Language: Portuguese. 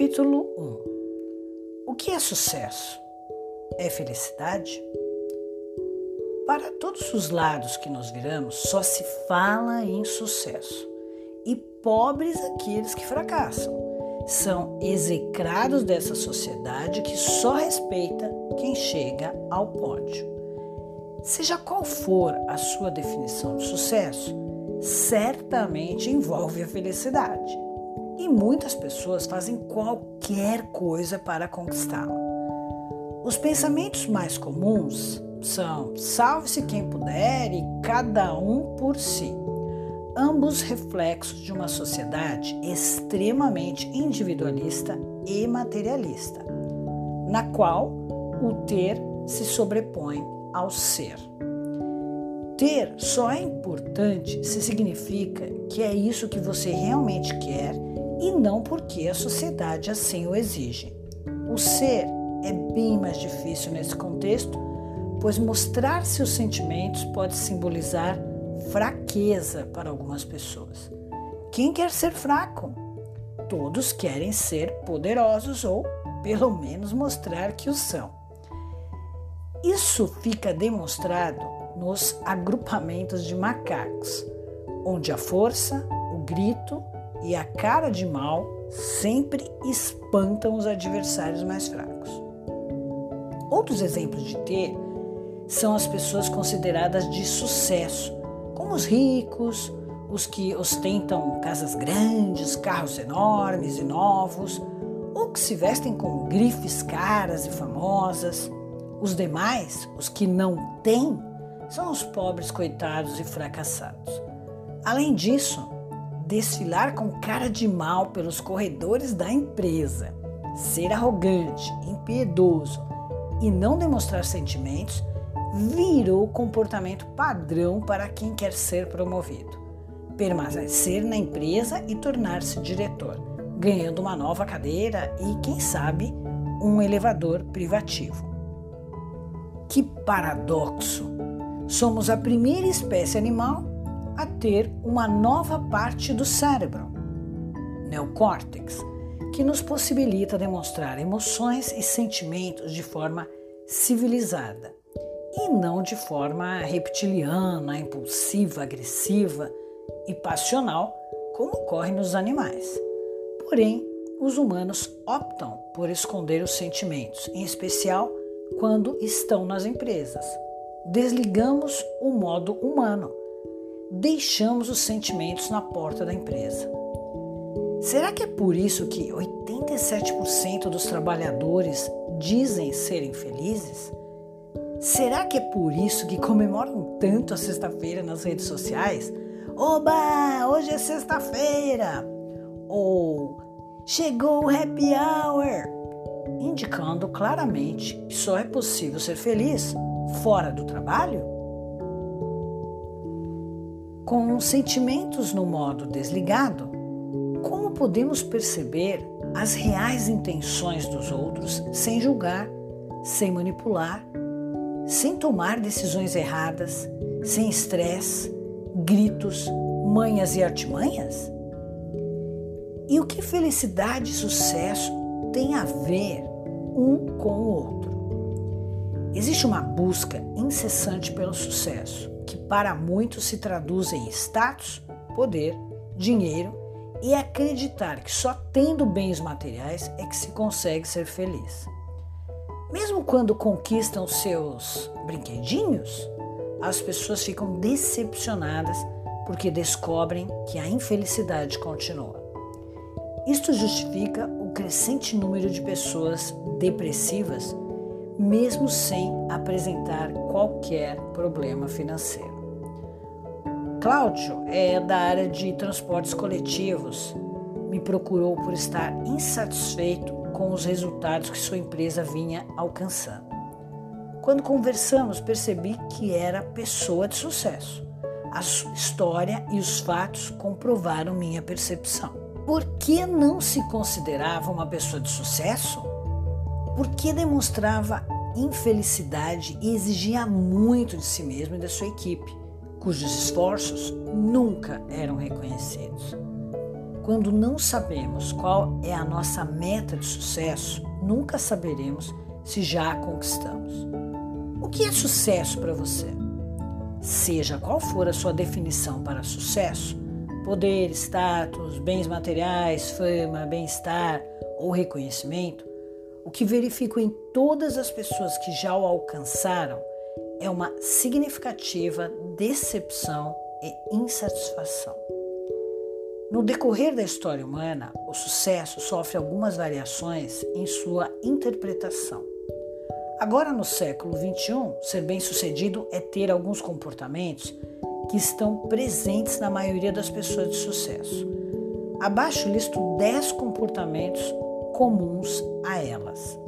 Capítulo 1 O que é sucesso? É felicidade? Para todos os lados que nos viramos, só se fala em sucesso. E pobres aqueles que fracassam. São execrados dessa sociedade que só respeita quem chega ao pódio. Seja qual for a sua definição de sucesso, certamente envolve a felicidade e muitas pessoas fazem qualquer coisa para conquistá-la. Os pensamentos mais comuns são salve-se quem puder e cada um por si, ambos reflexos de uma sociedade extremamente individualista e materialista, na qual o ter se sobrepõe ao ser. Ter só é importante se significa que é isso que você realmente quer e não porque a sociedade assim o exige. O ser é bem mais difícil nesse contexto, pois mostrar seus sentimentos pode simbolizar fraqueza para algumas pessoas. Quem quer ser fraco? Todos querem ser poderosos ou, pelo menos, mostrar que o são. Isso fica demonstrado nos agrupamentos de macacos, onde a força, o grito e a cara de mal sempre espantam os adversários mais fracos. Outros exemplos de ter são as pessoas consideradas de sucesso, como os ricos, os que ostentam casas grandes, carros enormes e novos, ou que se vestem com grifes caras e famosas. Os demais, os que não têm, são os pobres coitados e fracassados. Além disso, desfilar com cara de mal pelos corredores da empresa, ser arrogante, impiedoso e não demonstrar sentimentos virou comportamento padrão para quem quer ser promovido. Permanecer na empresa e tornar-se diretor, ganhando uma nova cadeira e, quem sabe, um elevador privativo. Que paradoxo! Somos a primeira espécie animal a ter uma nova parte do cérebro, neocórtex, que nos possibilita demonstrar emoções e sentimentos de forma civilizada e não de forma reptiliana, impulsiva, agressiva e passional, como ocorre nos animais. Porém, os humanos optam por esconder os sentimentos, em especial quando estão nas empresas. Desligamos o modo humano deixamos os sentimentos na porta da empresa. Será que é por isso que 87% dos trabalhadores dizem serem felizes? Será que é por isso que comemoram tanto a sexta-feira nas redes sociais? Oba, hoje é sexta-feira! Ou chegou o happy hour! Indicando claramente que só é possível ser feliz fora do trabalho? Com sentimentos no modo desligado, como podemos perceber as reais intenções dos outros sem julgar, sem manipular, sem tomar decisões erradas, sem estresse, gritos, manhas e artimanhas? E o que felicidade e sucesso têm a ver um com o outro? Existe uma busca incessante pelo sucesso que para muitos se traduz em status, poder, dinheiro e acreditar que só tendo bens materiais é que se consegue ser feliz. Mesmo quando conquistam seus brinquedinhos, as pessoas ficam decepcionadas porque descobrem que a infelicidade continua. Isto justifica o crescente número de pessoas depressivas mesmo sem apresentar qualquer problema financeiro. Cláudio é da área de transportes coletivos. Me procurou por estar insatisfeito com os resultados que sua empresa vinha alcançando. Quando conversamos, percebi que era pessoa de sucesso. A sua história e os fatos comprovaram minha percepção. Por que não se considerava uma pessoa de sucesso? Porque demonstrava infelicidade e exigia muito de si mesmo e da sua equipe, cujos esforços nunca eram reconhecidos. Quando não sabemos qual é a nossa meta de sucesso, nunca saberemos se já a conquistamos. O que é sucesso para você? Seja qual for a sua definição para sucesso, poder, status, bens materiais, fama, bem-estar ou reconhecimento, o que verifico em todas as pessoas que já o alcançaram é uma significativa decepção e insatisfação. No decorrer da história humana, o sucesso sofre algumas variações em sua interpretação. Agora, no século XXI, ser bem-sucedido é ter alguns comportamentos que estão presentes na maioria das pessoas de sucesso. Abaixo listo 10 comportamentos comuns a elas.